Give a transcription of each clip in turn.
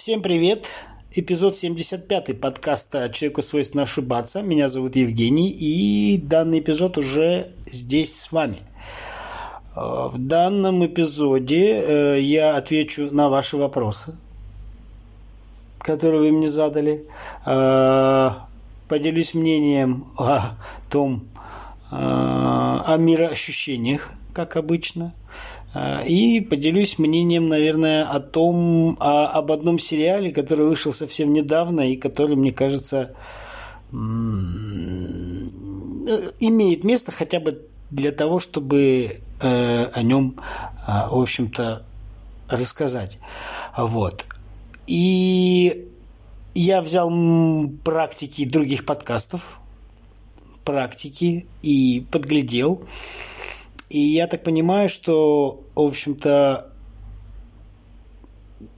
Всем привет! Эпизод 75 подкаста «Человеку свойственно ошибаться». Меня зовут Евгений, и данный эпизод уже здесь с вами. Э, в данном эпизоде э, я отвечу на ваши вопросы, которые вы мне задали. Э, поделюсь мнением о том, о мироощущениях, как обычно. А, и поделюсь мнением, наверное, о том, о, об одном сериале, который вышел совсем недавно и который, мне кажется, имеет место хотя бы для того, чтобы э, о нем, э, в общем-то, рассказать. Вот. И я взял практики других подкастов, практики и подглядел. И я так понимаю, что, в общем-то,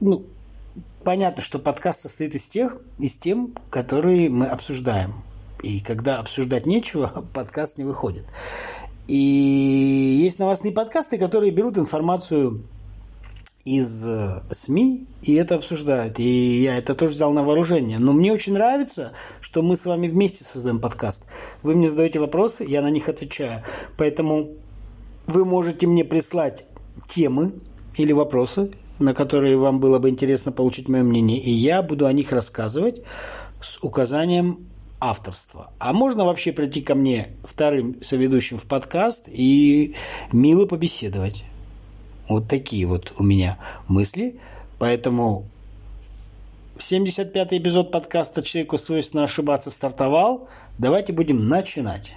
ну, понятно, что подкаст состоит из тех, из тем, которые мы обсуждаем. И когда обсуждать нечего, подкаст не выходит. И есть новостные подкасты, которые берут информацию из э, СМИ и это обсуждают. И я это тоже взял на вооружение. Но мне очень нравится, что мы с вами вместе создаем подкаст. Вы мне задаете вопросы, я на них отвечаю. Поэтому вы можете мне прислать темы или вопросы, на которые вам было бы интересно получить мое мнение, и я буду о них рассказывать с указанием авторства. А можно вообще прийти ко мне вторым соведущим в подкаст и мило побеседовать. Вот такие вот у меня мысли. Поэтому 75-й эпизод подкаста «Человеку свойственно ошибаться» стартовал. Давайте будем начинать.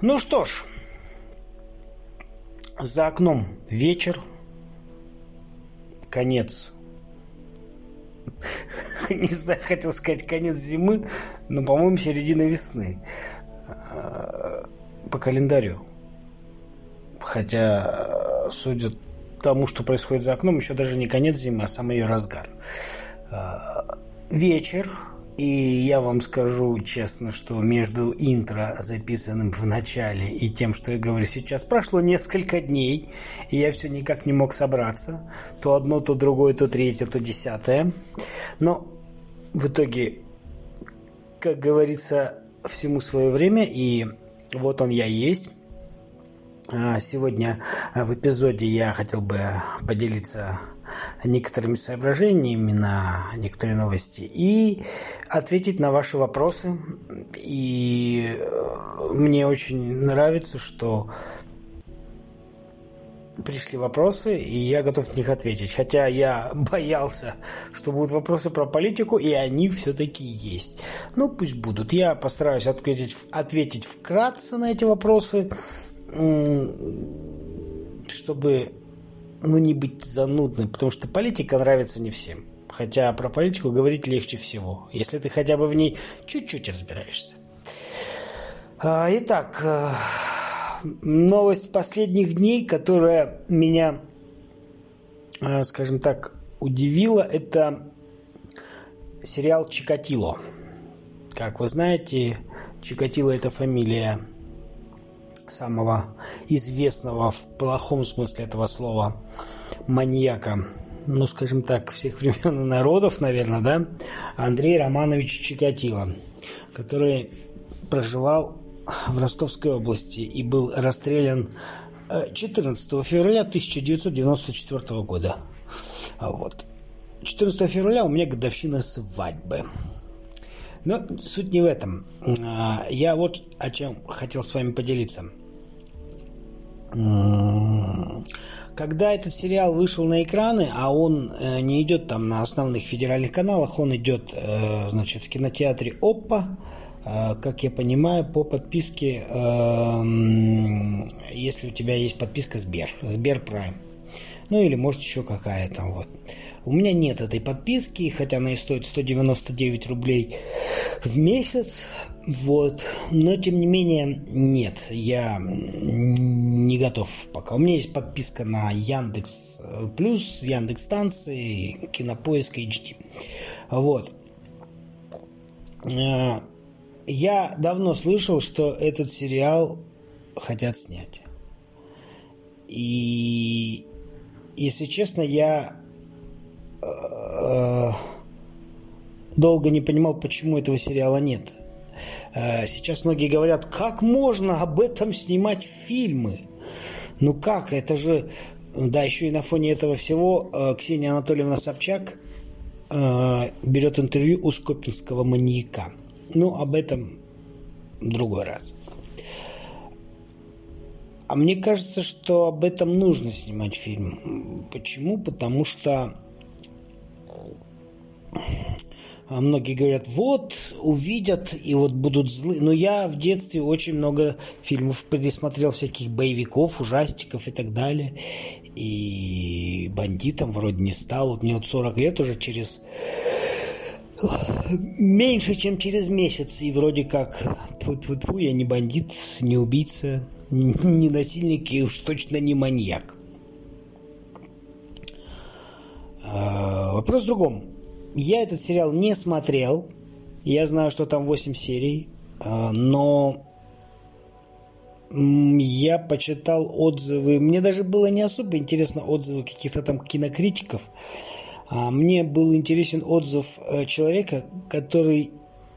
Ну что ж, за окном вечер, конец. Не знаю, хотел сказать конец зимы, но, по-моему, середина весны. А, по календарю. Хотя, судя тому, что происходит за окном, еще даже не конец зимы, а самый ее разгар. А, вечер, и я вам скажу честно, что между интро, записанным в начале, и тем, что я говорю сейчас, прошло несколько дней, и я все никак не мог собраться. То одно, то другое, то третье, то десятое. Но в итоге, как говорится, всему свое время, и вот он я есть. А, сегодня в эпизоде я хотел бы поделиться некоторыми соображениями на некоторые новости и ответить на ваши вопросы. И э, мне очень нравится, что пришли вопросы, и я готов на них ответить. Хотя я боялся, что будут вопросы про политику, и они все-таки есть. Ну, пусть будут. Я постараюсь ответить, ответить вкратце на эти вопросы, чтобы ну, не быть занудным, потому что политика нравится не всем. Хотя про политику говорить легче всего, если ты хотя бы в ней чуть-чуть разбираешься. А, итак, э, новость последних дней, которая меня, э, скажем так, удивила, это сериал «Чикатило». Как вы знаете, Чикатило – это фамилия самого известного в плохом смысле этого слова маньяка, ну, скажем так, всех времен и народов, наверное, да, Андрей Романович Чикатило, который проживал в Ростовской области и был расстрелян 14 э, февраля 1994 года. Вот. 14 февраля у меня годовщина свадьбы. Но суть не в этом. А, я вот о чем хотел с вами поделиться. Когда этот сериал вышел на экраны, а он э, не идет там на основных федеральных каналах, он идет, э, значит, в кинотеатре Оппа, э, как я понимаю, по подписке, если у тебя есть подписка Сбер, Сбер Прайм. Ну или может еще какая-то вот. У меня нет этой подписки, хотя она и стоит 199 рублей в месяц. Вот. Но, тем не менее, нет, я не готов пока. У меня есть подписка на Яндекс Плюс, Яндекс станции, Кинопоиск HD. Вот. Э, я давно слышал, что этот сериал хотят снять. И, если честно, я э, долго не понимал, почему этого сериала нет. Э, сейчас многие говорят, как можно об этом снимать фильмы? Ну как, это же... Да, еще и на фоне этого всего э, Ксения Анатольевна Собчак э, берет интервью у скопинского маньяка. Ну, об этом в другой раз. А мне кажется, что об этом нужно снимать фильм. Почему? Потому что многие говорят, вот, увидят и вот будут злы. Но я в детстве очень много фильмов пересмотрел, всяких боевиков, ужастиков и так далее. И бандитом вроде не стал. Вот мне вот 40 лет уже через меньше, чем через месяц. И вроде как, тьфу -тьфу -тьфу, я не бандит, не убийца, не насильник и уж точно не маньяк. А, вопрос в другом. Я этот сериал не смотрел. Я знаю, что там 8 серий. А, но я почитал отзывы. Мне даже было не особо интересно отзывы каких-то там кинокритиков. А, мне был интересен отзыв э, человека, который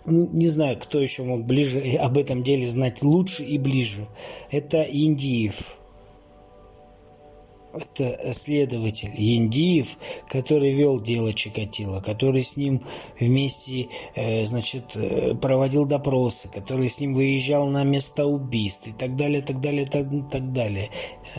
не знаю, кто еще мог ближе об этом деле знать лучше и ближе. Это Индиев. Следователь Индиев, который вел дело Чикатило, который с ним вместе, э, значит, э, проводил допросы, который с ним выезжал на место убийств и так далее, так далее, так, так далее.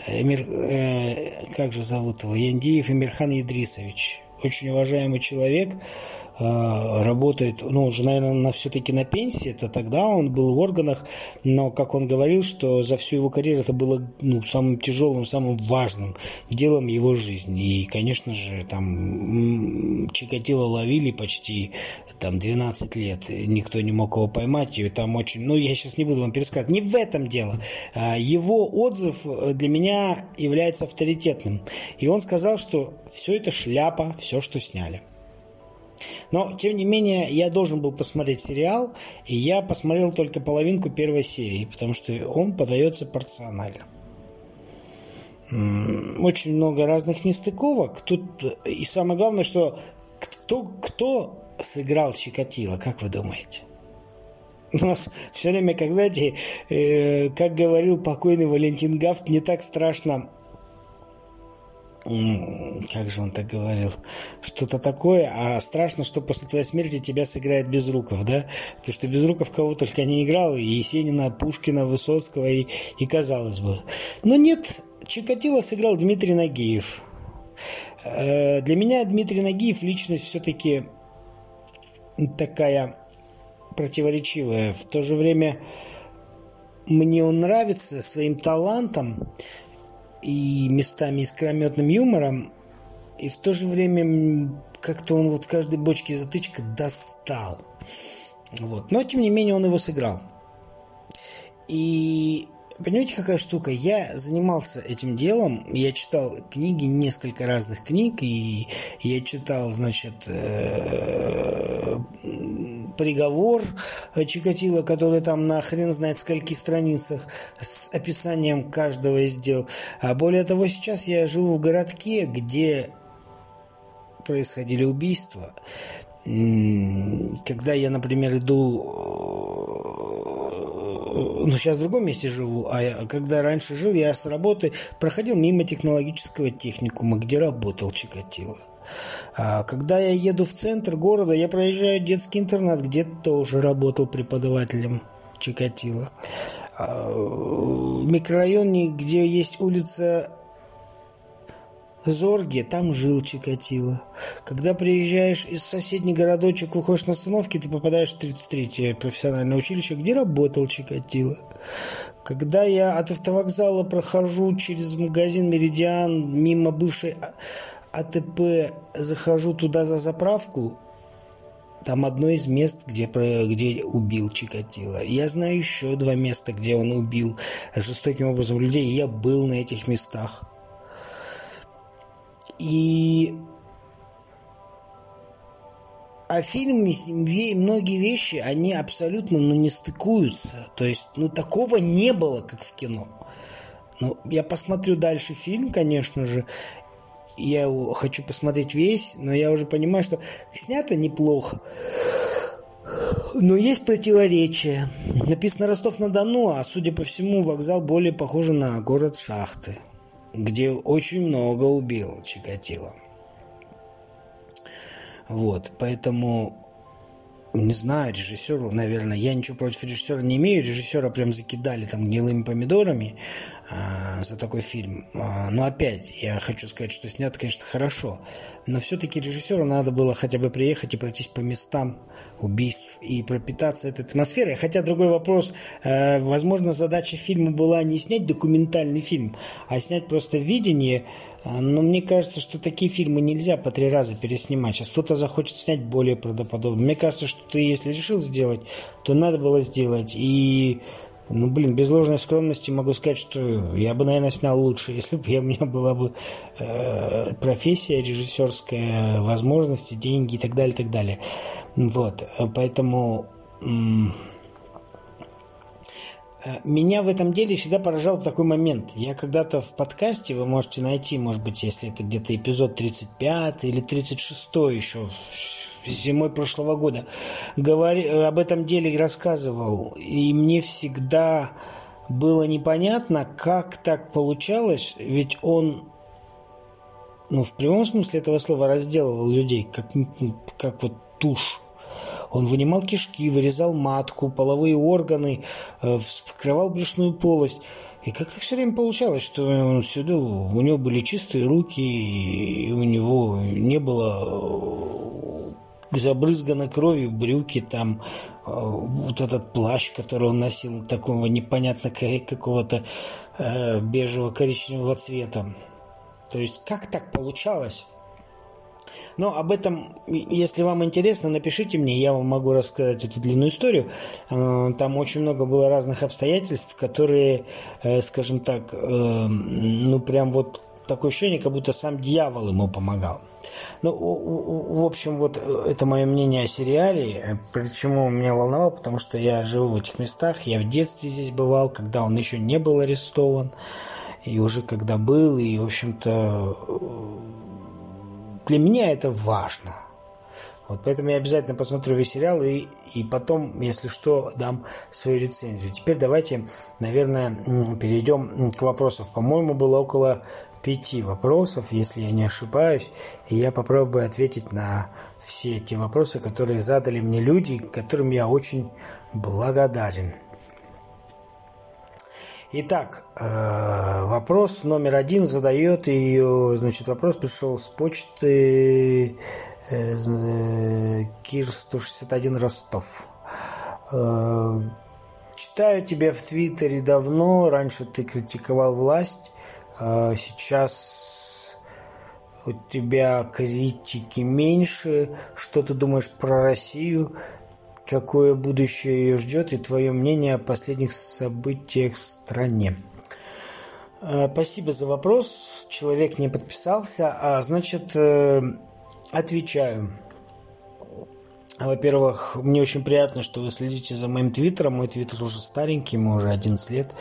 Эмир, э, как же зовут его? Яндиев Эмирхан Идрисович. Очень уважаемый человек, Э, работает, ну, уже, наверное, на, все-таки на пенсии, это тогда он был в органах, но, как он говорил, что за всю его карьеру это было ну, самым тяжелым, самым важным делом его жизни. И, конечно же, там Чикатило ловили почти там 12 лет, никто не мог его поймать, и там очень, ну, я сейчас не буду вам пересказывать, не в этом дело. А его отзыв для меня является авторитетным. И он сказал, что все это шляпа, все, что сняли. Но, тем не менее, я должен был посмотреть сериал, и я посмотрел только половинку первой серии, потому что он подается порционально. Очень много разных нестыковок. Тут и самое главное, что кто, кто сыграл Чикатило, как вы думаете? У нас все время, как знаете, э, как говорил покойный Валентин Гафт, не так страшно как же он так говорил, что-то такое, а страшно, что после твоей смерти тебя сыграет Безруков, да? Потому что Безруков кого только не играл, и Есенина, Пушкина, Высоцкого, и, и казалось бы. Но нет, Чикатило сыграл Дмитрий Нагиев. Э, для меня Дмитрий Нагиев личность все-таки такая противоречивая. В то же время мне он нравится своим талантом, и местами искрометным юмором, и в то же время как-то он вот каждой бочке затычка достал. Вот. Но, тем не менее, он его сыграл. И Понимаете, какая штука? Я занимался этим делом, я читал книги, несколько разных книг, и я читал, значит, э, приговор Чикатило, который там на хрен знает скольки страницах с описанием каждого из дел. А более того, сейчас я живу в городке, где происходили убийства. Когда я, например, иду ну, сейчас в другом месте живу, а когда раньше жил, я с работы проходил мимо технологического техникума, где работал Чикатило. А когда я еду в центр города, я проезжаю детский интернат, где тоже работал преподавателем Чикатило. А, в микрорайоне, где есть улица Зорге, там жил Чикатило. Когда приезжаешь из соседний городочек, выходишь на остановке, ты попадаешь в 33-е профессиональное училище, где работал Чикатило. Когда я от автовокзала прохожу через магазин «Меридиан», мимо бывшей АТП, захожу туда за заправку, там одно из мест, где, где убил Чикатило. Я знаю еще два места, где он убил жестоким образом людей. Я был на этих местах. И а в фильме многие вещи, они абсолютно ну, не стыкуются. То есть, ну, такого не было, как в кино. Ну, я посмотрю дальше фильм, конечно же. Я хочу посмотреть весь, но я уже понимаю, что снято неплохо. Но есть противоречия. Написано Ростов-на-Дону, а судя по всему, вокзал более похож на город Шахты, где очень много убил Чикатило. Вот, поэтому не знаю, режиссеру, наверное, я ничего против режиссера не имею. Режиссера прям закидали там гнилыми помидорами за такой фильм. А, но опять, я хочу сказать, что снято, конечно, хорошо. Но все-таки режиссеру надо было хотя бы приехать и пройтись по местам убийств и пропитаться этой атмосферой. Хотя другой вопрос, э, возможно, задача фильма была не снять документальный фильм, а снять просто видение а, но мне кажется, что такие фильмы нельзя по три раза переснимать. Сейчас кто-то захочет снять более правдоподобно. Мне кажется, что ты, если решил сделать, то надо было сделать. И, ну, блин, без ложной скромности могу сказать, что я бы, наверное, снял лучше, если бы у меня была бы э, профессия режиссерская, возможности, деньги и так далее, и так далее. Вот, поэтому... Э, меня в этом деле всегда поражал такой момент. Я когда-то в подкасте, вы можете найти, может быть, если это где-то эпизод 35 или 36 еще зимой прошлого года, говори, э, об этом деле рассказывал. И мне всегда было непонятно, как так получалось, ведь он ну, в прямом смысле этого слова разделывал людей, как, как вот тушь. Он вынимал кишки, вырезал матку, половые органы, э, вскрывал брюшную полость. И как-то все время получалось, что он сюда, у него были чистые руки, и у него не было э, забрызгано кровью брюки, там э, вот этот плащ, который он носил, такого непонятно какого-то э, бежевого коричневого цвета. То есть как так получалось? Но об этом, если вам интересно, напишите мне, я вам могу рассказать эту длинную историю. Э, там очень много было разных обстоятельств, которые, э, скажем так, э, ну прям вот такое ощущение, как будто сам дьявол ему помогал. Ну, в общем, вот это мое мнение о сериале. Почему меня волновало? Потому что я живу в этих местах. Я в детстве здесь бывал, когда он еще не был арестован. И уже когда был, и, в общем-то, для меня это важно. Вот поэтому я обязательно посмотрю весь сериал и, и потом, если что, дам свою рецензию. Теперь давайте, наверное, перейдем к вопросам. По-моему, было около пяти вопросов, если я не ошибаюсь. И я попробую ответить на все эти вопросы, которые задали мне люди, которым я очень благодарен. Итак, э, вопрос номер один задает ее, значит, вопрос пришел с почты э, Кир 161 Ростов. Э, читаю тебя в Твиттере давно, раньше ты критиковал власть, сейчас у тебя критики меньше. Что ты думаешь про Россию? Какое будущее ее ждет и твое мнение о последних событиях в стране. Э, спасибо за вопрос. Человек не подписался. А, значит, э, отвечаю. Во-первых, мне очень приятно, что вы следите за моим твиттером. Мой твиттер уже старенький, ему уже 11 лет.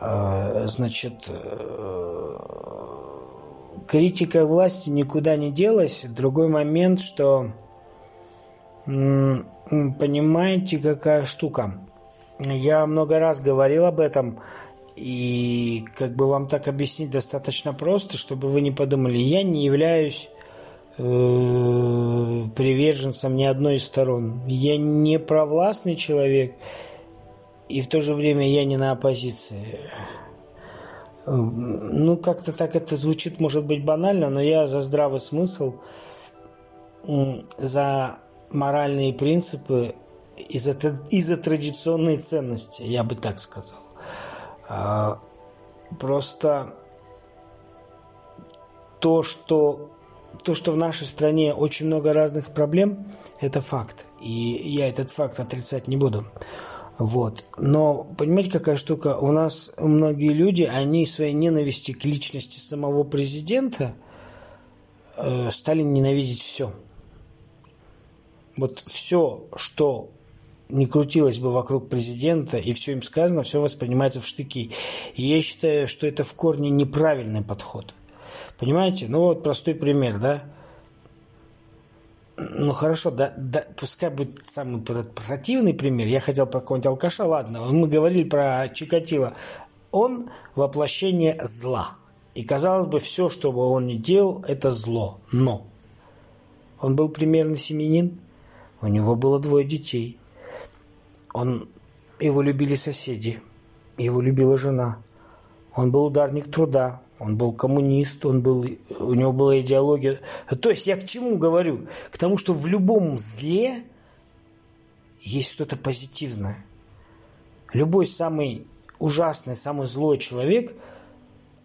Э, значит, критика власти никуда не делась. Другой момент, что понимаете, какая штука. Я много раз говорил об этом, и как бы вам так объяснить достаточно просто, чтобы вы не подумали, я не являюсь э, приверженцем ни одной из сторон. Я не провластный человек, и в то же время я не на оппозиции. Ну, как-то так это звучит, может быть, банально, но я за здравый смысл, за моральные принципы и за, и за традиционные ценности, я бы так сказал. А, просто то, что то, что в нашей стране очень много разных проблем, это факт. И я этот факт отрицать не буду. Вот. Но понимаете, какая штука? У нас многие люди, они своей ненависти к личности самого президента э, стали ненавидеть все. Вот все, что не крутилось бы вокруг президента, и все им сказано, все воспринимается в штыки. И я считаю, что это в корне неправильный подход. Понимаете? Ну вот простой пример, да? Ну хорошо, да, да, пускай будет самый противный пример. Я хотел про какого-нибудь алкаша, ладно. Мы говорили про Чикатило. Он воплощение зла. И казалось бы, все, что бы он ни делал, это зло. Но он был примерный семьянин. У него было двое детей. Он, его любили соседи. Его любила жена. Он был ударник труда. Он был коммунист, он был, у него была идеология. То есть я к чему говорю? К тому, что в любом зле есть что-то позитивное. Любой самый ужасный, самый злой человек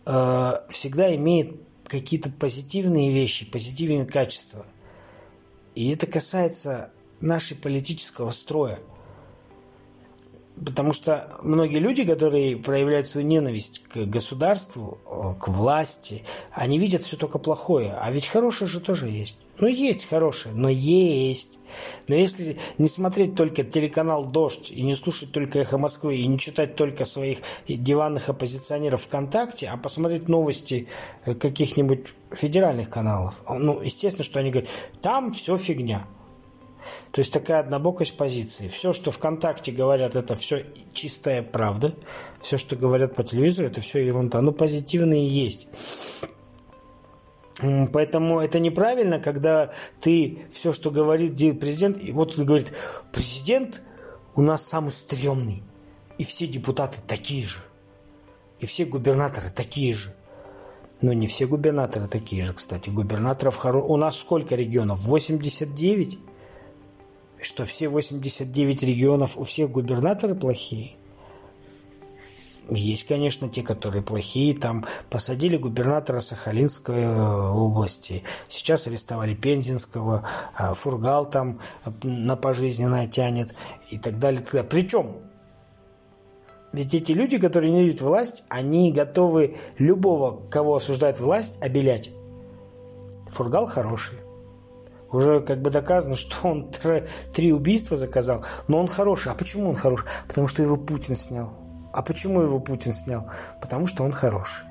э, всегда имеет какие-то позитивные вещи, позитивные качества. И это касается нашей политического строя. Потому что многие люди, которые проявляют свою ненависть к государству, к власти, они видят все только плохое. А ведь хорошее же тоже есть. Ну, есть хорошее, но есть. Но если не смотреть только телеканал «Дождь» и не слушать только «Эхо Москвы» и не читать только своих диванных оппозиционеров ВКонтакте, а посмотреть новости каких-нибудь федеральных каналов, ну, естественно, что они говорят, там все фигня. То есть такая однобокость позиции. Все, что ВКонтакте говорят, это все чистая правда. Все, что говорят по телевизору, это все ерунда. Но позитивные есть. Поэтому это неправильно, когда ты все, что говорит президент, и вот он говорит, президент у нас самый стрёмный, и все депутаты такие же, и все губернаторы такие же. Но не все губернаторы такие же, кстати. Губернаторов хоро... У нас сколько регионов? 89? Что все 89 регионов, у всех губернаторы плохие. Есть, конечно, те, которые плохие. Там посадили губернатора Сахалинской э, области. Сейчас арестовали Пензенского. А Фургал там на пожизненное тянет. И так далее. Причем, ведь эти люди, которые не видят власть, они готовы любого, кого осуждает власть, обелять. Фургал хороший. Уже как бы доказано, что он три убийства заказал, но он хороший. А почему он хороший? Потому что его Путин снял. А почему его Путин снял? Потому что он хороший.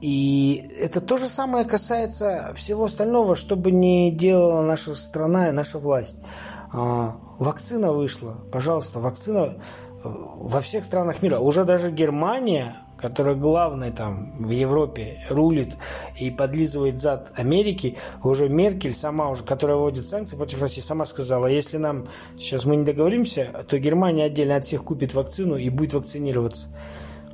И это то же самое касается всего остального, что бы ни делала наша страна и наша власть. А, вакцина вышла, пожалуйста, вакцина во всех странах мира. Уже даже Германия который главный там в Европе рулит и подлизывает зад Америки, уже Меркель сама уже, которая вводит санкции против России, сама сказала, если нам сейчас мы не договоримся, то Германия отдельно от всех купит вакцину и будет вакцинироваться.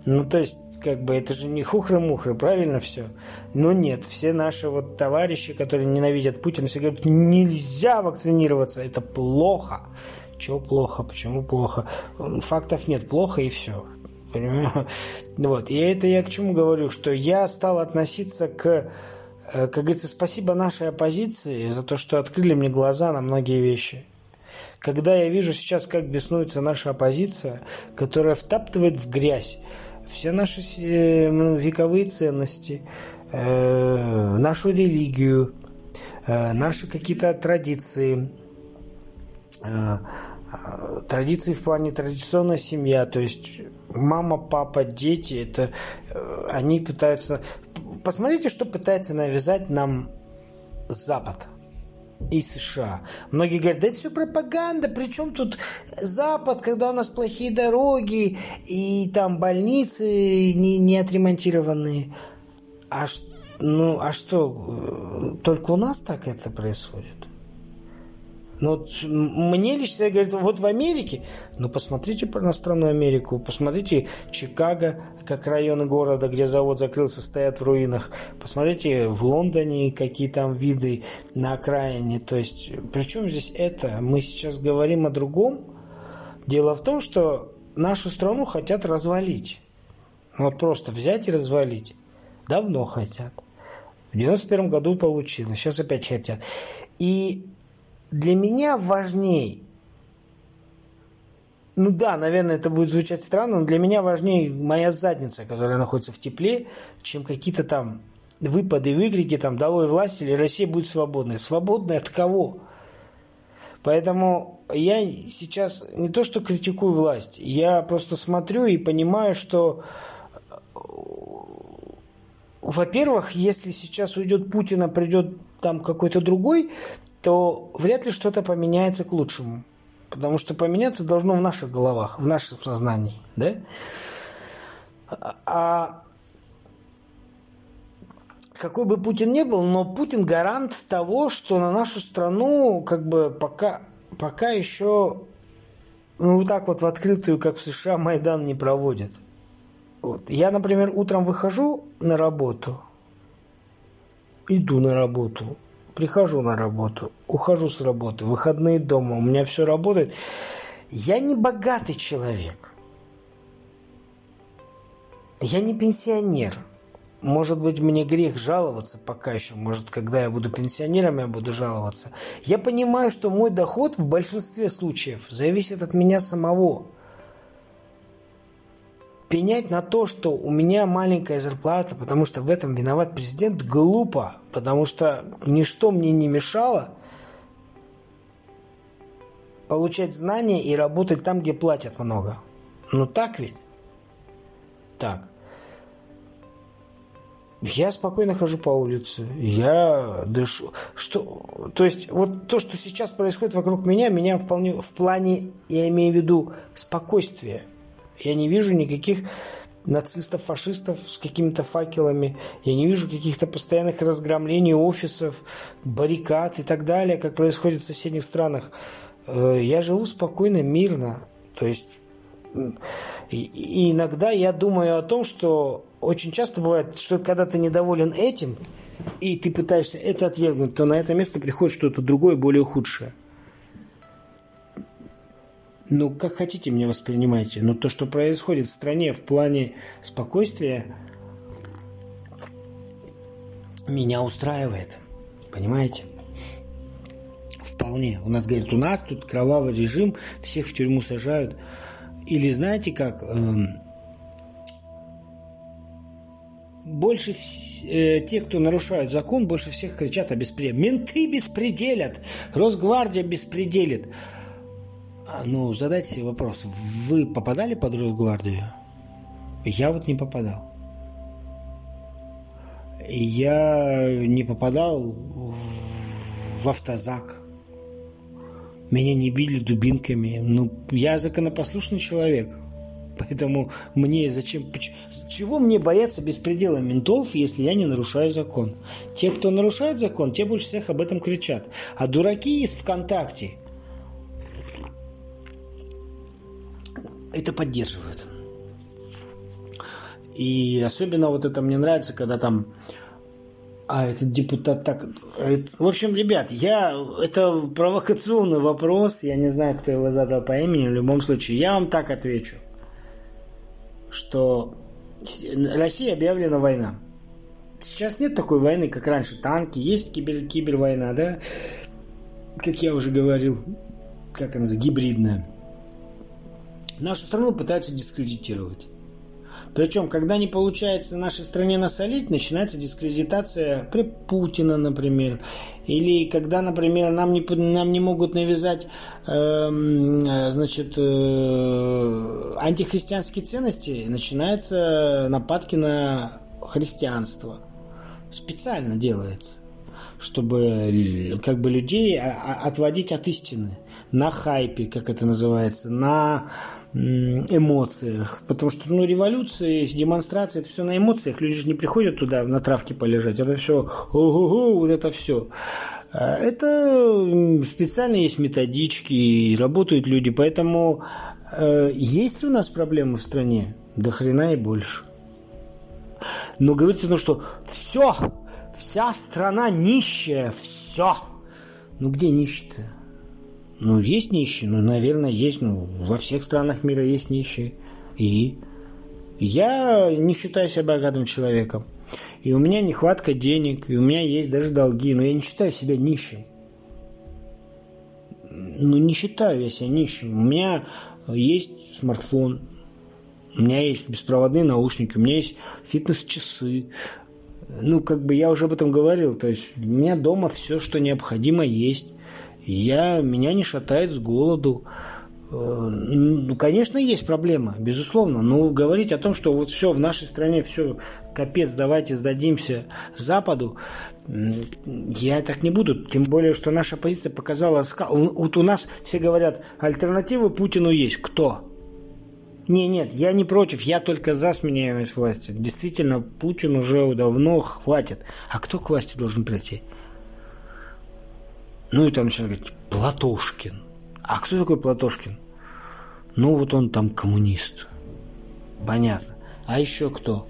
Ну, то есть, как бы это же не хухры-мухры, правильно все? Но нет, все наши вот товарищи, которые ненавидят Путина, все говорят, нельзя вакцинироваться, это плохо. Чего плохо? Почему плохо? Фактов нет, плохо и все. Понимаю? Вот. И это я к чему говорю, что я стал относиться к, э, как говорится, спасибо нашей оппозиции за то, что открыли мне глаза на многие вещи. Когда я вижу сейчас, как беснуется наша оппозиция, которая втаптывает в грязь все наши э, вековые ценности, э, нашу религию, наши какие-то традиции, традиции в плане традиционная семья, то есть мама, папа, дети, это э, они пытаются... Посмотрите, что пытается навязать нам Запад и США. Многие говорят, да это все пропаганда, причем тут Запад, когда у нас плохие дороги и там больницы не, не отремонтированные. А, ну, а что, э, только у нас так это происходит? Но вот мне лично говорят, вот в Америке, ну посмотрите на страну Америку, посмотрите Чикаго, как районы города, где завод закрылся, стоят в руинах. Посмотрите в Лондоне, какие там виды на окраине. То есть, причем здесь это? Мы сейчас говорим о другом. Дело в том, что нашу страну хотят развалить. Вот просто взять и развалить. Давно хотят. В 91 году получилось, сейчас опять хотят. И для меня важней ну да, наверное, это будет звучать странно, но для меня важнее моя задница, которая находится в тепле, чем какие-то там выпады, выкрики, там, долой власть или Россия будет свободной. Свободной от кого? Поэтому я сейчас не то, что критикую власть, я просто смотрю и понимаю, что во-первых, если сейчас уйдет Путин, а придет там какой-то другой, то вряд ли что-то поменяется к лучшему. Потому что поменяться должно в наших головах, в нашем сознании. Да? А какой бы Путин ни был, но Путин гарант того, что на нашу страну как бы пока, пока еще ну, вот так вот в открытую, как в США, Майдан не проводит. Вот. Я, например, утром выхожу на работу, иду на работу, прихожу на работу, ухожу с работы, выходные дома, у меня все работает. Я не богатый человек. Я не пенсионер. Может быть, мне грех жаловаться пока еще. Может, когда я буду пенсионером, я буду жаловаться. Я понимаю, что мой доход в большинстве случаев зависит от меня самого пенять на то, что у меня маленькая зарплата, потому что в этом виноват президент, глупо, потому что ничто мне не мешало получать знания и работать там, где платят много. Ну так ведь? Так. Я спокойно хожу по улице, я дышу. Что, то есть, вот то, что сейчас происходит вокруг меня, меня вполне в плане, я имею в виду, спокойствия. Я не вижу никаких нацистов, фашистов с какими-то факелами. Я не вижу каких-то постоянных разгромлений офисов, баррикад и так далее, как происходит в соседних странах. Э, я живу спокойно, мирно. То есть и иногда я думаю о том, что очень часто бывает, что когда ты недоволен этим, и ты пытаешься это отвергнуть, то на это место приходит что-то другое, более худшее. Ну, как хотите меня воспринимайте. Но то, что происходит в стране в плане спокойствия, меня устраивает. Понимаете? Вполне. У нас говорят, у нас тут кровавый режим, всех в тюрьму сажают. Или знаете как? Эм, больше э, те, кто нарушают закон, больше всех кричат о беспределе. Менты беспределят, Росгвардия беспределит. А, ну, задайте себе вопрос. Вы попадали под Росгвардию? Я вот не попадал. Я не попадал в автозак. Меня не били дубинками. Ну, я законопослушный человек. Поэтому мне зачем... Чего мне бояться беспредела ментов, если я не нарушаю закон? Те, кто нарушает закон, те больше всех об этом кричат. А дураки из ВКонтакте – это поддерживают. И особенно вот это мне нравится, когда там а этот депутат так... В общем, ребят, я... Это провокационный вопрос. Я не знаю, кто его задал по имени. В любом случае, я вам так отвечу. Что Россия объявлена война. Сейчас нет такой войны, как раньше. Танки, есть кибер, кибервойна, да? Как я уже говорил. Как она называется? Гибридная. Нашу страну пытаются дискредитировать. Причем, когда не получается нашей стране насолить, начинается дискредитация при Путина, например. Или когда, например, нам не, нам не могут навязать э, значит, э, антихристианские ценности, начинаются нападки на христианство. Специально делается чтобы как бы людей отводить от истины на хайпе, как это называется, на эмоциях. Потому что, ну, революции, демонстрации, это все на эмоциях. Люди же не приходят туда на травке полежать. Это все, ого-го, вот это все. А это специально есть методички, работают люди. Поэтому э, есть у нас проблемы в стране? До хрена и больше. Но говорится, ну что, все, вся страна нищая, все. Ну где нищие-то? Ну, есть нищие, ну, наверное, есть. Ну, во всех странах мира есть нищие. И я не считаю себя богатым человеком. и у меня нехватка денег, и у меня есть даже долги, но я не считаю себя нищим. Ну, не считаю я себя нищим. У меня есть смартфон, у меня есть беспроводные наушники, у меня есть фитнес-часы. Ну, как бы я уже об этом говорил. То есть у меня дома все, что необходимо, есть. Я, меня не шатает с голоду. Э, ну, конечно, есть проблема, безусловно. Но говорить о том, что вот все в нашей стране, все, капец, давайте сдадимся Западу, я так не буду. Тем более, что наша позиция показала... Вот у нас все говорят, альтернативы Путину есть. Кто? Не, нет, я не против, я только за сменяемость власти. Действительно, Путин уже давно хватит. А кто к власти должен прийти? Ну и там начинают говорить, Платошкин. А кто такой Платошкин? Ну вот он там коммунист. Понятно. А еще кто?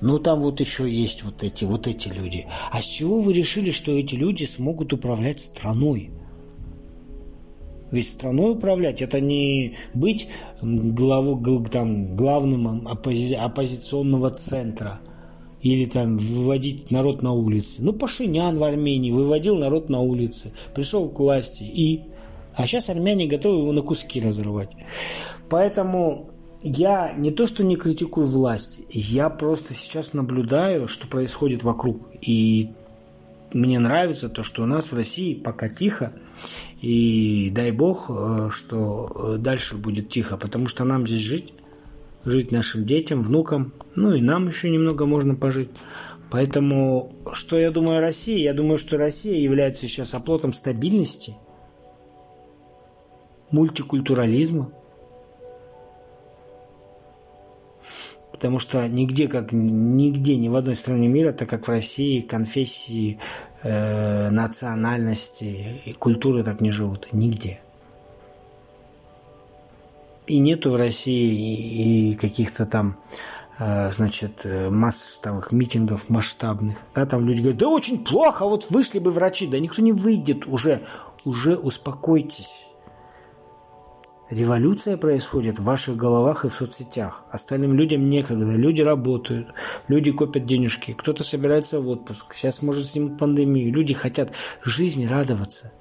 Ну там вот еще есть вот эти, вот эти люди. А с чего вы решили, что эти люди смогут управлять страной? Ведь страной управлять это не быть главу, там, главным оппози, оппозиционного центра или там выводить народ на улицы. Ну, Пашинян в Армении выводил народ на улицы, пришел к власти и... А сейчас армяне готовы его на куски разрывать. Поэтому я не то, что не критикую власть, я просто сейчас наблюдаю, что происходит вокруг. И мне нравится то, что у нас в России пока тихо, и дай бог, э, что э, дальше будет тихо, потому что нам здесь жить, жить нашим детям, внукам, ну и нам еще немного можно пожить. Поэтому, что я думаю о России? Я думаю, что Россия является сейчас оплотом стабильности, мультикультурализма, потому что нигде, как нигде, ни в одной стране мира, так как в России, конфессии, э, национальности и культуры так не живут. Нигде. И нету в России и каких-то там э, значит, массовых митингов масштабных. Да, там люди говорят, да очень плохо, вот вышли бы врачи. Да никто не выйдет уже. Уже успокойтесь. Революция происходит в ваших головах и в соцсетях. Остальным людям некогда. Люди работают, люди копят денежки, кто-то собирается в отпуск. Сейчас, может, снимут пандемию. Люди хотят жизни радоваться.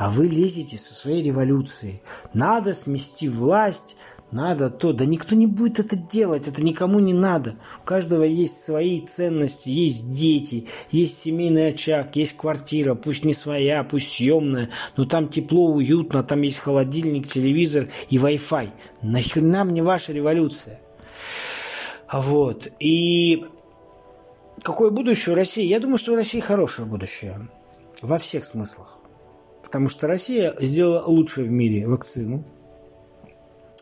А вы лезете со своей революцией. Надо смести власть, надо то. Да никто не будет это делать, это никому не надо. У каждого есть свои ценности, есть дети, есть семейный очаг, есть квартира, пусть не своя, пусть съемная, но там тепло, уютно, там есть холодильник, телевизор и Wi-Fi. Нахрена мне ваша революция? Вот. И какое будущее у России? Я думаю, что у России хорошее будущее. Во всех смыслах. Потому что Россия сделала лучшее в мире вакцину.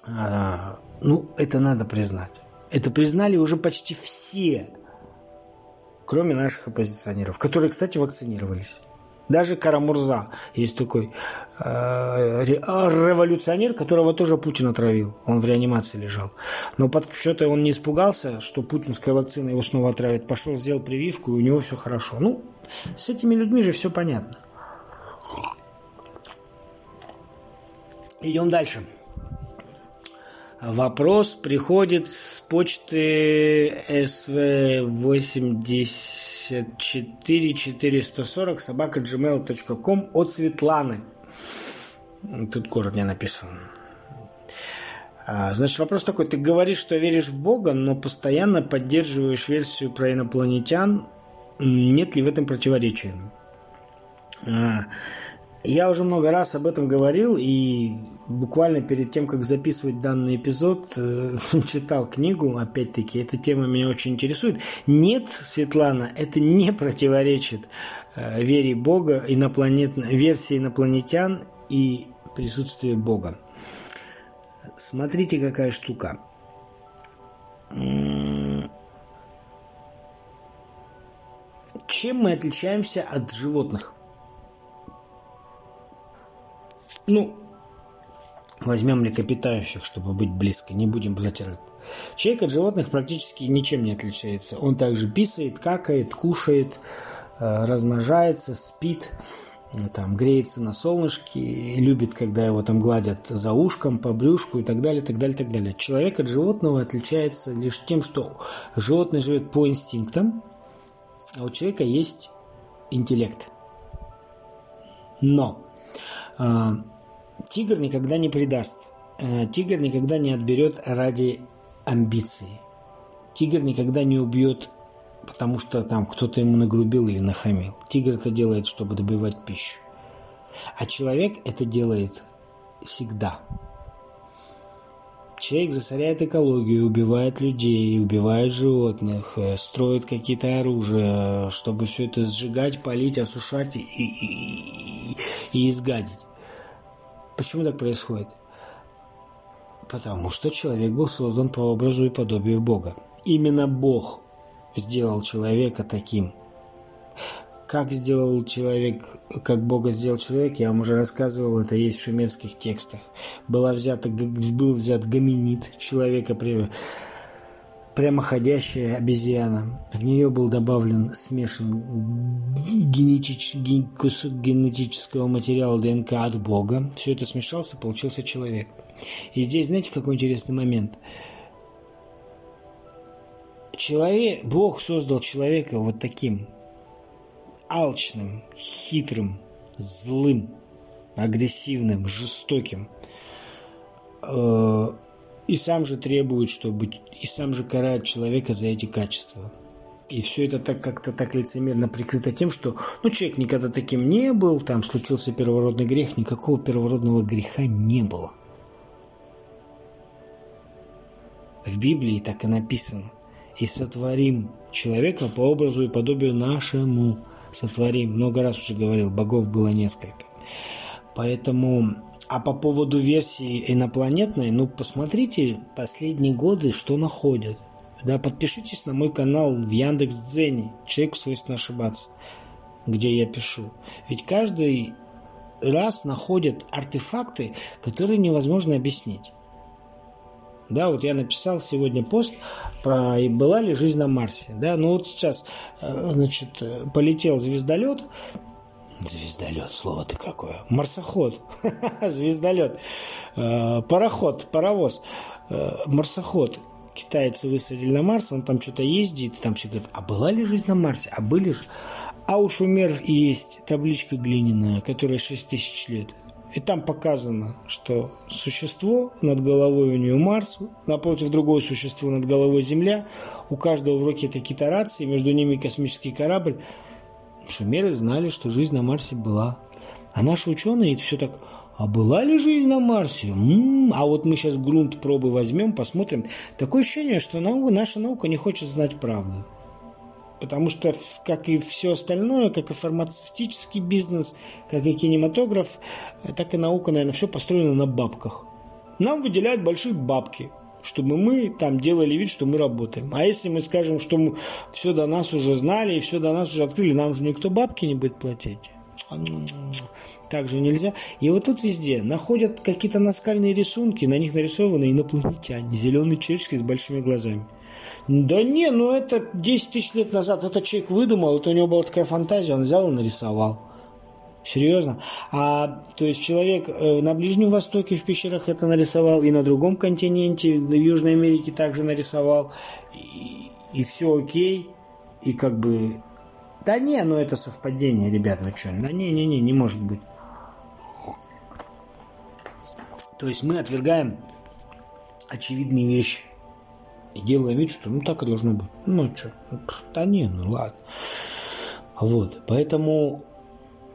А, ну, это надо признать. Это признали уже почти все, кроме наших оппозиционеров, которые, кстати, вакцинировались. Даже Карамурза есть такой э, революционер, которого тоже Путин отравил. Он в реанимации лежал. Но под что-то он не испугался, что путинская вакцина его снова отравит. Пошел, сделал прививку, и у него все хорошо. Ну, с этими людьми же все понятно. Идем дальше. Вопрос приходит с почты sv84440 собака gmail.com от Светланы. Тут город не написан. А, значит, вопрос такой. Ты говоришь, что веришь в Бога, но постоянно поддерживаешь версию про инопланетян. Нет ли в этом противоречия? Я уже много раз об этом говорил и буквально перед тем, как записывать данный эпизод, э, читал книгу, опять-таки, эта тема меня очень интересует. Нет, Светлана, это не противоречит э, вере Бога, инопланет... версии инопланетян и присутствию Бога. Смотрите, какая штука. Чем мы отличаемся от животных? Ну, возьмем млекопитающих, чтобы быть близко, не будем брать рыб. Человек от животных практически ничем не отличается. Он также писает, какает, кушает, э, размножается, спит, там, греется на солнышке, любит, когда его там гладят за ушком, по брюшку и так далее, так далее, так далее. Человек от животного отличается лишь тем, что животное живет по инстинктам, а у человека есть интеллект. Но э, тигр никогда не предаст. Э, тигр никогда не отберет ради амбиции. Тигр никогда не убьет, потому что там кто-то ему нагрубил или нахамил. Тигр это делает, чтобы добивать пищу. А человек это делает всегда. Человек засоряет экологию, убивает людей, убивает животных, э, строит какие-то оружия, чтобы все это сжигать, полить, осушать и, и, и, и изгадить. Почему так происходит? Потому что человек был создан по образу и подобию Бога. Именно Бог сделал человека таким. Как сделал человек, как Бога сделал человек, я вам уже рассказывал, это есть в шумерских текстах. Была взята, был взят гоминид человека, прямоходящая обезьяна. В нее был добавлен смешан генетич, кусок генетического материала ДНК от Бога. Все это смешался, получился человек. И здесь, знаете, какой интересный момент? Человек, Бог создал человека вот таким – алчным, хитрым, злым, агрессивным, жестоким. Э, и сам же требует, чтобы... И сам же карает человека за эти качества. И все это так как-то так лицемерно прикрыто тем, что ну, человек никогда таким не был, там случился первородный грех, никакого первородного греха не было. В Библии так и написано. И сотворим человека по образу и подобию нашему сотворим. Много раз уже говорил, богов было несколько. Поэтому, а по поводу версии инопланетной, ну, посмотрите последние годы, что находят. Да, подпишитесь на мой канал в Яндекс Дзене. Человек свойственно ошибаться, где я пишу. Ведь каждый раз находят артефакты, которые невозможно объяснить. Да, вот я написал сегодня пост про была ли жизнь на Марсе. Да, ну вот сейчас, э, значит, полетел звездолет. Звездолет, слово ты какое. Марсоход. Звездолет. Э, пароход, паровоз. Э, марсоход. Китайцы высадили на Марс, он там что-то ездит, там все говорят, а была ли жизнь на Марсе? А были же... А у Шумер есть табличка глиняная, которая 6 тысяч лет. И там показано, что существо над головой у нее Марс, напротив другое существо над головой Земля, у каждого в руке какие-то рации, между ними космический корабль. Шумеры знали, что жизнь на Марсе была. А наши ученые все так, а была ли жизнь на Марсе? М-м-м. А вот мы сейчас грунт пробы возьмем, посмотрим. Такое ощущение, что наука, наша наука не хочет знать правду. Потому что, как и все остальное, как и фармацевтический бизнес, как и кинематограф, так и наука, наверное, все построено на бабках. Нам выделяют большие бабки, чтобы мы там делали вид, что мы работаем. А если мы скажем, что мы все до нас уже знали и все до нас уже открыли, нам же никто бабки не будет платить. Так же нельзя. И вот тут везде находят какие-то наскальные рисунки, на них нарисованы инопланетяне, зеленые человечки с большими глазами. Да не, ну это 10 тысяч лет назад этот человек выдумал, это у него была такая фантазия, он взял и нарисовал. Серьезно? А то есть человек э, на Ближнем Востоке в пещерах это нарисовал, и на другом континенте, в Южной Америке также нарисовал, и, и все окей, и как бы... Да не, ну это совпадение, ребят, ну что? Да не, не, не, не может быть. То есть мы отвергаем очевидные вещи. И делаем вид, что ну так и должно быть. Ну что, да не, ну ладно. Вот, поэтому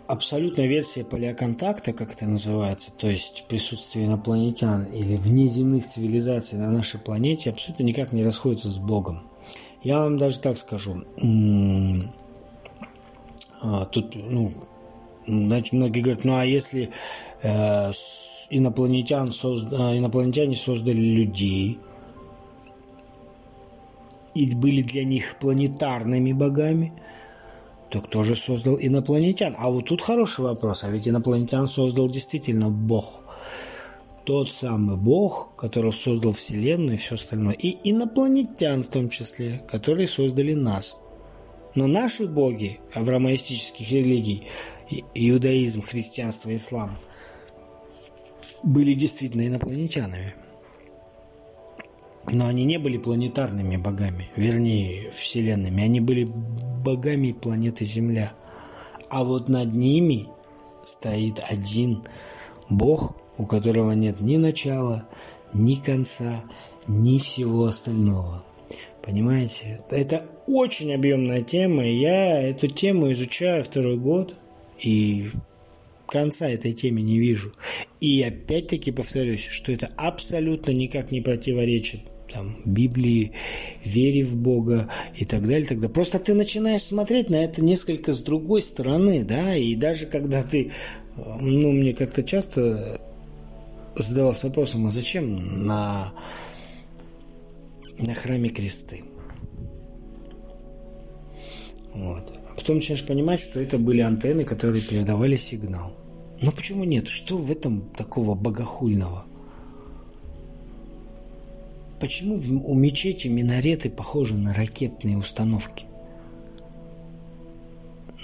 абсолютная версия палеоконтакта, как это называется, то есть присутствие инопланетян или внеземных цивилизаций на нашей планете, абсолютно никак не расходится с Богом. Я вам даже так скажу. А, тут, ну, значит, многие говорят, ну а если э, инопланетян созда... инопланетяне создали людей, и были для них планетарными богами, то кто же создал инопланетян? А вот тут хороший вопрос, а ведь инопланетян создал действительно Бог. Тот самый Бог, который создал Вселенную и все остальное. И инопланетян в том числе, которые создали нас. Но наши боги авраамоистических религий, иудаизм, христианство, ислам, были действительно инопланетянами. Но они не были планетарными богами, вернее, вселенными. Они были богами планеты Земля. А вот над ними стоит один бог, у которого нет ни начала, ни конца, ни всего остального. Понимаете? Это очень объемная тема, я эту тему изучаю второй год, и конца этой теме не вижу. И опять-таки повторюсь, что это абсолютно никак не противоречит там, Библии, вере в Бога и так далее, тогда просто ты начинаешь смотреть на это несколько с другой стороны, да, и даже когда ты, ну, мне как-то часто задавался вопросом, а зачем на, на храме кресты? Вот. А потом начинаешь понимать, что это были антенны, которые передавали сигнал. Но почему нет? Что в этом такого богохульного? Почему у мечети минареты похожи на ракетные установки?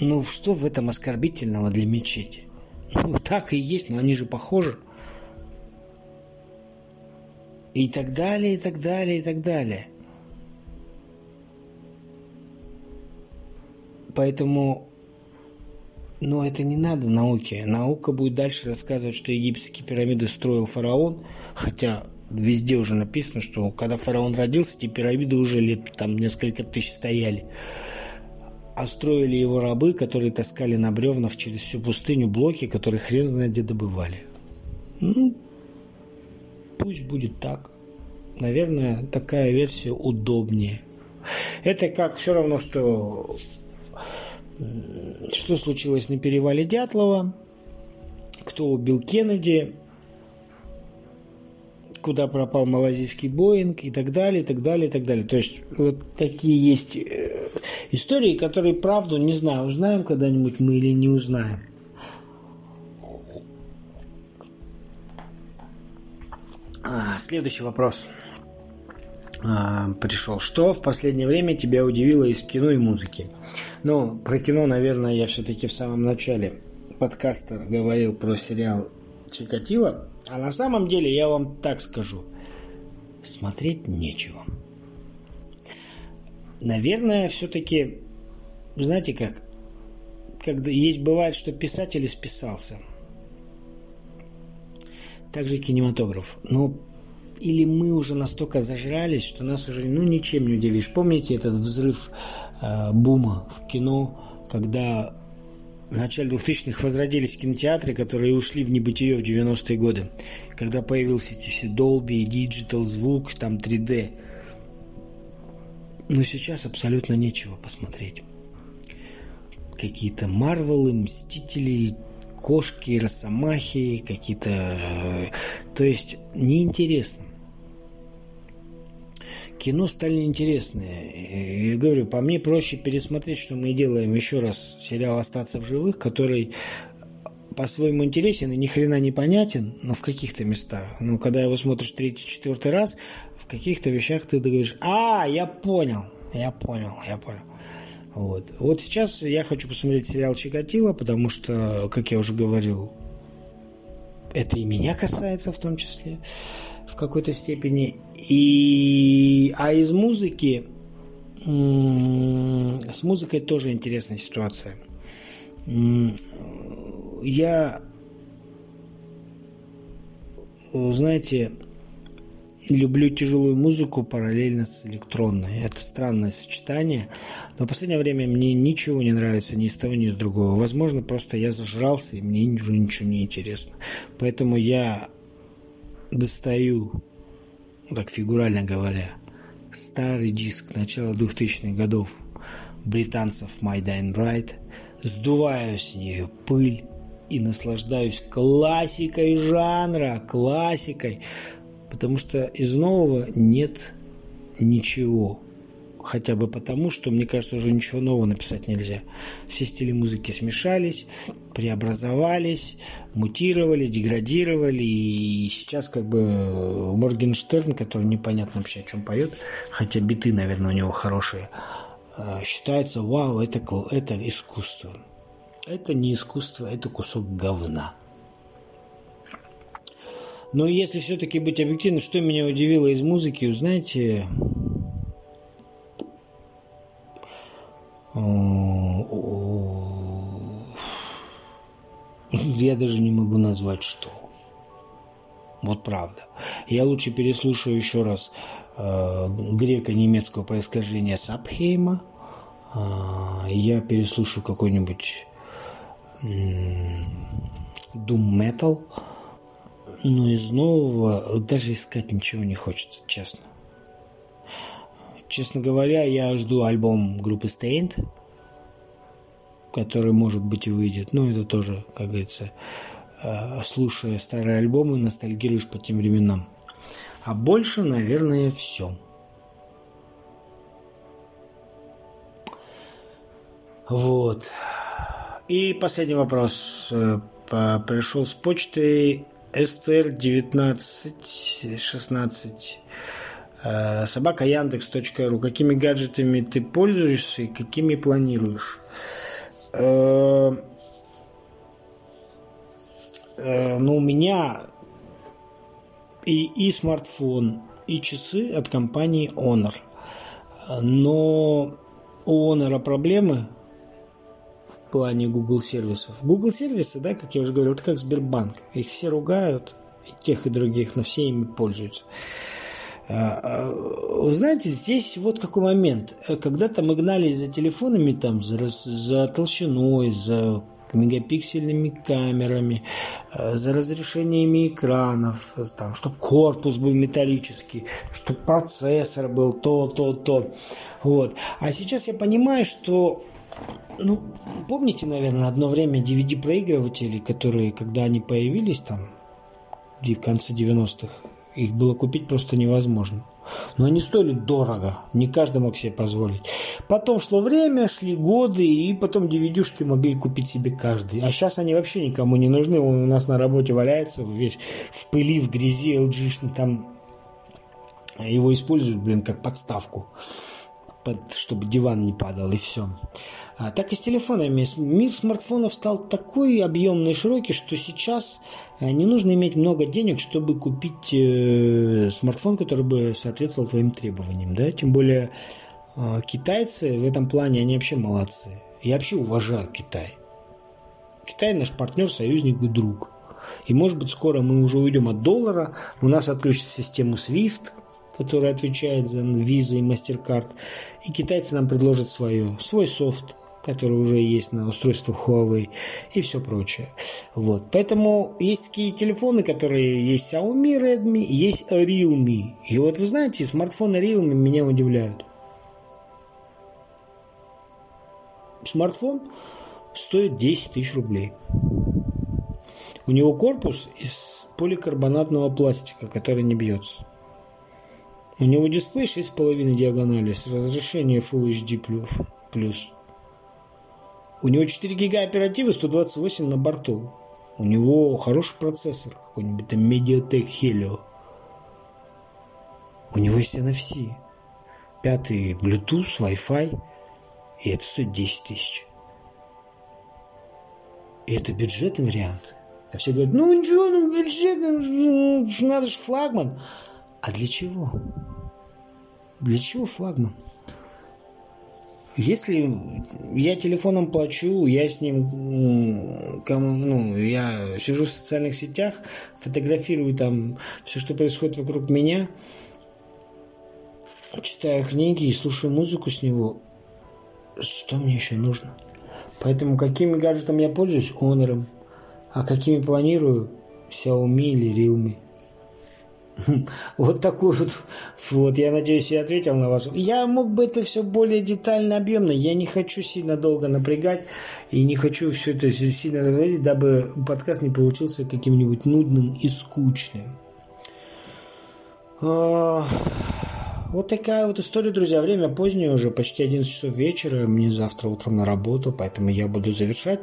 Ну, что в этом оскорбительного для мечети? Ну, так и есть, но они же похожи. И так далее, и так далее, и так далее. Поэтому, ну, это не надо науке. Наука будет дальше рассказывать, что египетские пирамиды строил фараон, хотя везде уже написано, что когда фараон родился, эти пирамиды уже лет там несколько тысяч стояли. А строили его рабы, которые таскали на бревнах через всю пустыню блоки, которые хрен знает где добывали. Ну, пусть будет так. Наверное, такая версия удобнее. Это как все равно, что что случилось на перевале Дятлова, кто убил Кеннеди, куда пропал малазийский Боинг и так далее, и так далее, и так далее. То есть вот такие есть э, истории, которые правду не знаю, узнаем когда-нибудь мы или не узнаем. А, следующий вопрос а, пришел. Что в последнее время тебя удивило из кино и музыки? Ну, про кино, наверное, я все-таки в самом начале подкаста говорил про сериал Чикатило. А на самом деле я вам так скажу. Смотреть нечего. Наверное, все-таки, знаете как, когда есть бывает, что писатель списался. Также кинематограф. Но или мы уже настолько зажрались, что нас уже ну ничем не удивишь. Помните этот взрыв э, бума в кино, когда в начале 2000-х возродились кинотеатры, которые ушли в небытие в 90-е годы, когда появился эти все Dolby, Digital звук, там 3D. Но сейчас абсолютно нечего посмотреть. Какие-то Марвелы, Мстители, кошки, росомахи, какие-то... Э, то есть неинтересно кино стали интересные. И говорю, по мне проще пересмотреть, что мы делаем еще раз сериал «Остаться в живых», который по-своему интересен и ни хрена не понятен, но в каких-то местах. Ну, когда его смотришь третий, четвертый раз, в каких-то вещах ты говоришь, а, я понял, я понял, я понял. Вот. вот сейчас я хочу посмотреть сериал «Чикатило», потому что, как я уже говорил, это и меня касается в том числе в какой-то степени. И, а из музыки, с музыкой тоже интересная ситуация. Я, знаете, люблю тяжелую музыку параллельно с электронной. Это странное сочетание. Но в последнее время мне ничего не нравится ни с того, ни с другого. Возможно, просто я зажрался, и мне ничего, ничего не интересно. Поэтому я достаю, так фигурально говоря, старый диск начала 2000-х годов британцев My Dying Bride, сдуваю с нее пыль и наслаждаюсь классикой жанра, классикой, потому что из нового нет ничего. Хотя бы потому, что, мне кажется, уже ничего нового написать нельзя. Все стили музыки смешались, преобразовались, мутировали, деградировали. И сейчас как бы Моргенштерн, который непонятно вообще о чем поет, хотя биты, наверное, у него хорошие, э, считается, вау, это, это искусство. Это не искусство, это кусок говна. Но если все-таки быть объективным, что меня удивило из музыки, знаете, Я даже не могу назвать что. Вот правда. Я лучше переслушаю еще раз э, греко-немецкого происхождения Сапхейма. Э, я переслушаю какой-нибудь э, Doom Metal. Но из нового даже искать ничего не хочется, честно. Честно говоря, я жду альбом группы Stained, который, может быть, и выйдет. Но это тоже, как говорится, Э, слушая старые альбомы, ностальгируешь по тем временам. А больше, наверное, все. Вот. И последний вопрос э, пришел с почты str 1916 э, собака яндекс.ру. Какими гаджетами ты пользуешься и какими планируешь? э, ну, у меня и, и смартфон, и часы от компании Honor. Но у Honor проблемы в плане Google сервисов. Google сервисы, да, как я уже говорил, это как Сбербанк. Их все ругают, и тех, и других, но все ими пользуются. А, а, знаете, здесь вот какой момент. Когда-то мы гнались за телефонами, там, за, за толщиной, за мегапиксельными камерами, э, за разрешениями экранов, там, чтобы корпус был металлический, чтобы процессор был то, то, то. Вот. А сейчас я понимаю, что ну, помните, наверное, одно время DVD-проигрыватели, которые, когда они появились там, в конце 90-х, их было купить просто невозможно. Но они стоили дорого, не каждый мог себе позволить. Потом шло время, шли годы, и потом DVD-шки могли купить себе каждый. А сейчас они вообще никому не нужны. Он у нас на работе валяется весь в пыли, в грязи, LG, там его используют, блин, как подставку, под, чтобы диван не падал, и все. А, так и с телефонами. Мир смартфонов стал такой объемный и широкий, что сейчас э, не нужно иметь много денег, чтобы купить э, смартфон, который бы соответствовал твоим требованиям. Да? Тем более э, китайцы в этом плане, они вообще молодцы. Я вообще уважаю Китай. Китай наш партнер, союзник и друг. И может быть скоро мы уже уйдем от доллара, у нас отключат систему SWIFT, которая отвечает за визы и MasterCard, и китайцы нам предложат свое, свой софт, который уже есть на устройствах Huawei и все прочее. Вот. Поэтому есть такие телефоны, которые есть Xiaomi, Redmi, есть Realme. И вот вы знаете, смартфоны Realme меня удивляют. Смартфон стоит 10 тысяч рублей. У него корпус из поликарбонатного пластика, который не бьется. У него дисплей 6,5 диагонали с разрешением Full HD+. У него 4 гига оперативы, 128 на борту. У него хороший процессор какой-нибудь, там Mediatek Helio. У него есть NFC. Пятый Bluetooth, Wi-Fi. И это стоит 10 тысяч. И это бюджетный вариант. А все говорят, ну ничего, ну бюджетный, ну, надо же флагман. А для чего? Для чего флагман? Если я телефоном плачу, я с ним, ну, я сижу в социальных сетях, фотографирую там все, что происходит вокруг меня, читаю книги и слушаю музыку с него, что мне еще нужно? Поэтому какими гаджетами я пользуюсь? Honor. А какими планирую? Xiaomi или Realme. Вот такой вот, вот, я надеюсь, я ответил на вас. Я мог бы это все более детально, объемно. Я не хочу сильно долго напрягать и не хочу все это сильно разводить, дабы подкаст не получился каким-нибудь нудным и скучным. А, вот такая вот история, друзья. Время позднее уже, почти 11 часов вечера. Мне завтра утром на работу, поэтому я буду завершать.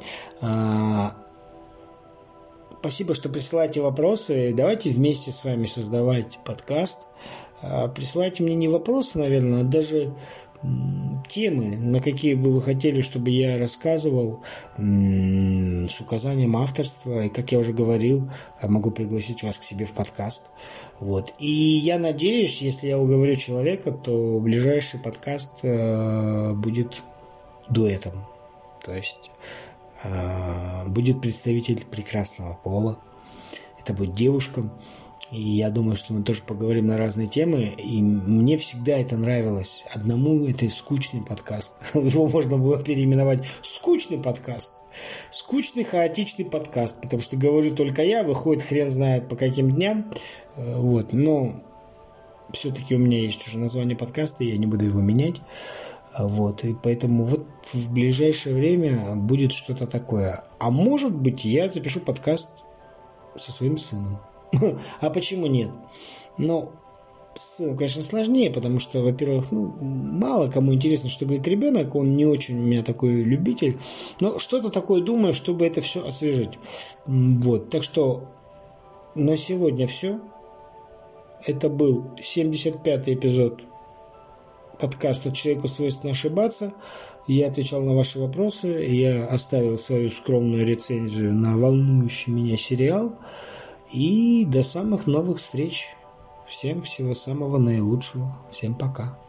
Спасибо, что присылаете вопросы. Давайте вместе с вами создавать подкаст. А, присылайте мне не вопросы, наверное, а даже темы, на какие бы вы хотели, чтобы я рассказывал с указанием авторства. И, как я уже говорил, могу пригласить вас к себе в подкаст. Вот. И я надеюсь, если я уговорю человека, то ближайший подкаст э, будет дуэтом. То есть будет представитель прекрасного пола. Это будет девушка. И я думаю, что мы тоже поговорим на разные темы. И мне всегда это нравилось. Одному это скучный подкаст. Его можно было переименовать скучный подкаст. Скучный, хаотичный подкаст. Потому что говорю только я, выходит хрен знает по каким дням. Э, вот. Но все-таки у меня есть уже название подкаста, я не буду его менять. Вот, и поэтому вот в ближайшее время будет что-то такое. А может быть, я запишу подкаст со своим сыном. А почему нет? Ну, конечно, сложнее, потому что, во-первых, ну, мало кому интересно, что говорит ребенок, он не очень у меня такой любитель, но что-то такое думаю, чтобы это все освежить. Вот, так что на сегодня все. Это был 75-й эпизод подкаста «Человеку свойственно ошибаться». Я отвечал на ваши вопросы, я оставил свою скромную рецензию на волнующий меня сериал. И до самых новых встреч. Всем всего самого наилучшего. Всем пока.